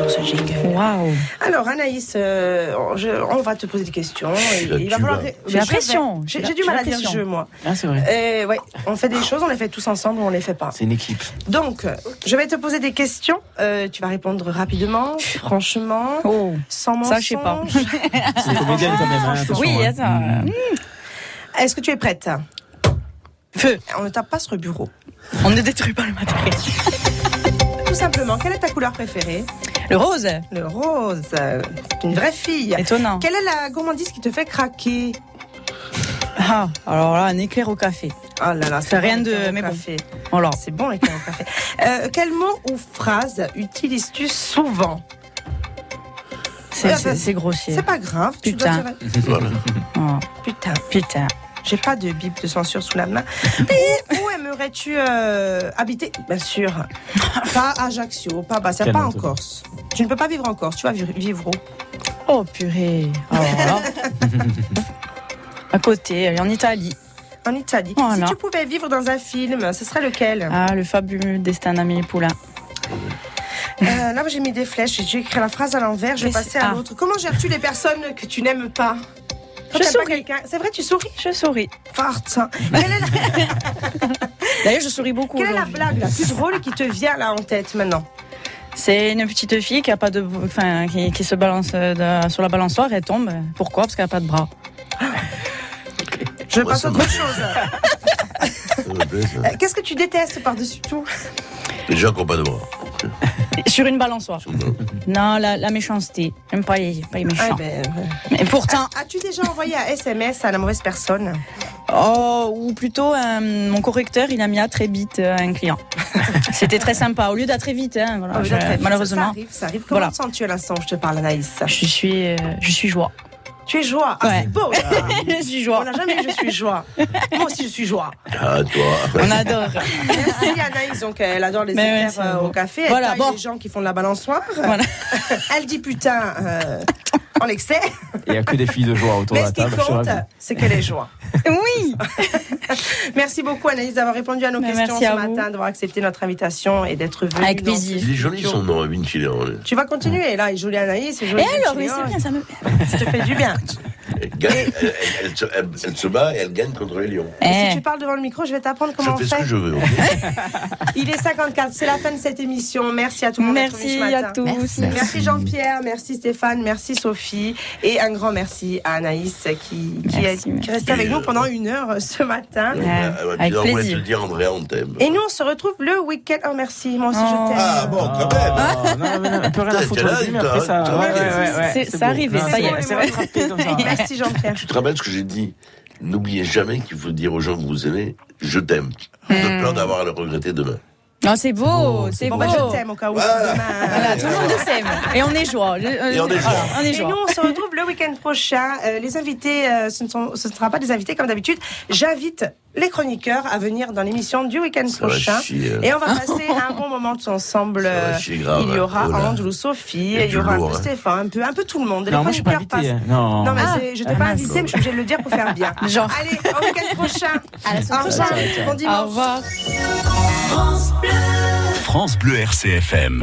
J'adore ce jingle. Waouh. Alors Anaïs, euh, je- on va te poser des questions. et il va falloir. J'ai la je pression. J'ai du mal à dire jeu, moi. Ah, c'est vrai. Euh, ouais, on fait des choses, on les fait tous ensemble ou on les fait pas. C'est une équipe. Donc, je vais te poser des questions. Euh, tu vas répondre rapidement, franchement, Oh. sans mensonge. Ça, je sais pas. (laughs) C'est comédienne quand même. hein, Oui, hein. attends. Mm. Est-ce que tu es prête? Feu. On ne tape pas sur le bureau. On ne détruit pas le matériel. Tout simplement, quelle est ta couleur préférée? Le rose. Le rose. C'est une vraie fille. Étonnant. Quelle est la gourmandise qui te fait craquer Ah, alors là, un éclair au café. Oh là là, C'est rien bon, de- mais bon. café. Voilà. C'est bon l'éclair au café. Euh, quel mot ou phrase utilises-tu souvent C'est- Ouais, C'est c'est grossier. C'est pas grave. tu dois Putain. dire- Voilà. Oh, Putain. putain. J'ai pas de bip de censure sous la main. (laughs) Aimerais-tu euh, habiter? Bien sûr. (laughs) Pas Ajaccio, pas Bastia, pas en. Corse. Tu ne peux pas vivre en Corse. Tu vas vivre, où? Oh purée. Là. (laughs) à côté, en Italie. En Italie. Voilà. Si tu pouvais vivre dans un film, ce serait lequel? Ah, le fabuleux destin d'Amélie Poulain. Euh, Là, j'ai mis des flèches. J'ai dû écrire la phrase à l'envers. Je vais passer à ah. l'autre. Comment gères-tu les personnes que tu n'aimes pas? Je souris. quelqu'un- C'est vrai, tu souris Je souris. Forte. (laughs) D'ailleurs, je souris beaucoup. quelle est la blague la plus drôle qui te vient là en tête maintenant C'est une petite fille qui a pas de, enfin, qui, qui se balance euh, de- sur la balançoire et tombe. Pourquoi? Parce qu'elle a pas de bras. Je passe à autre chose. (laughs) Qu'est-ce que tu détestes par-dessus tout? Les gens qui n'ont pas de bras. (laughs) Sur une balançoire. Non, la, la méchanceté. J'aime pas les, pas les Ah, méchants. ben, euh, Mais pourtant, As-tu déjà envoyé un SMS à la mauvaise personne? Oh, ou plutôt, euh, mon correcteur, il a mis à très vite euh, un client. (laughs) C'était très sympa. Au lieu d'à très vite, hein, voilà, Ah là, très vite, Ça malheureusement, arrive, ça arrive. Comment Voilà. te sens-tu à l'instant? Où je te parle, Anaïs je suis, euh, je suis joie. Tu es joie. Ah, Ouais. c'est beau. (laughs) je suis On joie. n'a jamais eu je suis joie. Moi aussi, je suis joie. Ah, toi. On adore. Merci Anaïs, donc elle adore les Mais éclairs euh, bon. au café. Elle Voilà, bon. les gens qui font de la balançoire. Voilà. (laughs) Elle dit putain euh, en excès. Il n'y a que des filles de joie autour de Mais la ce qui table. je te compte, rassure. c'est qu'elle est joie. Oui. (laughs) Merci beaucoup Anaïs d'avoir répondu à nos Mais questions ce matin, d'avoir accepté notre invitation et d'être venue. Avec plaisir. ce Il est joli son nom, Vinci Léon. Tu vas continuer là, et jolie Anaïs, et Et alors, oui, c'est bien, ça me. Ça te fait du bien. (laughs) Elle, gagne, elle, elle- elle se, elle- elle se bat et elle gagne contre les lions. Et Eh. Si tu parles devant le micro, je vais t'apprendre Je comment fais on ce fait. que je veux. (laughs) Il est 54, c'est la fin de cette émission. Merci à tout le monde. Merci à tous. Merci, Merci. Jean-Pierre, merci Stéphane, merci Sophie et un grand merci à Anaïs qui, qui, est, qui est restée avec nous pendant une heure euh, ce matin. Euh, puis on voulait te dire, André, on t'aime. Et nous, on se retrouve le week-end. Oh, merci, moi aussi, je t'aime. Ah bon, quand même. Oh, non, non, rien foutre ça. Non, ça y est. (laughs) c'est- C'est. Merci Jean-Pierre. Tu te rappelles ce que j'ai dit N'oubliez jamais qu'il faut dire aux gens que vous aimez Je t'aime. De peur d'avoir à le regretter demain. Non, c'est beau, c'est Bon, beau. bah, je t'aime au cas où. Voilà, tout le monde s'aime. Et on est joie. Et on est joie. on est Et nous, on se retrouve le week-end prochain. Euh, les invités, euh, ce ne, sont- ce ne sera pas des invités comme d'habitude. J'invite les chroniqueurs à venir dans l'émission du week-end prochain. hein. Et on va (laughs) passer un bon moment tous ensemble. grave, il y aura oh là. Andrew, Sophie, Et il y aura un lourd, peu hein. Stéphane, un peu, un peu tout le monde. Les Non, moi, je suis pas chroniqueurs invité. passent. hein. Non. Non, mais Ah. je t'ai Ah, pas invité, mais je suis obligée de le dire pour faire bien. (laughs) Genre. Allez, au week-end prochain. À la semaine Au revoir. prochaine. Bon dimanche. Au revoir. France Bleu RCFM.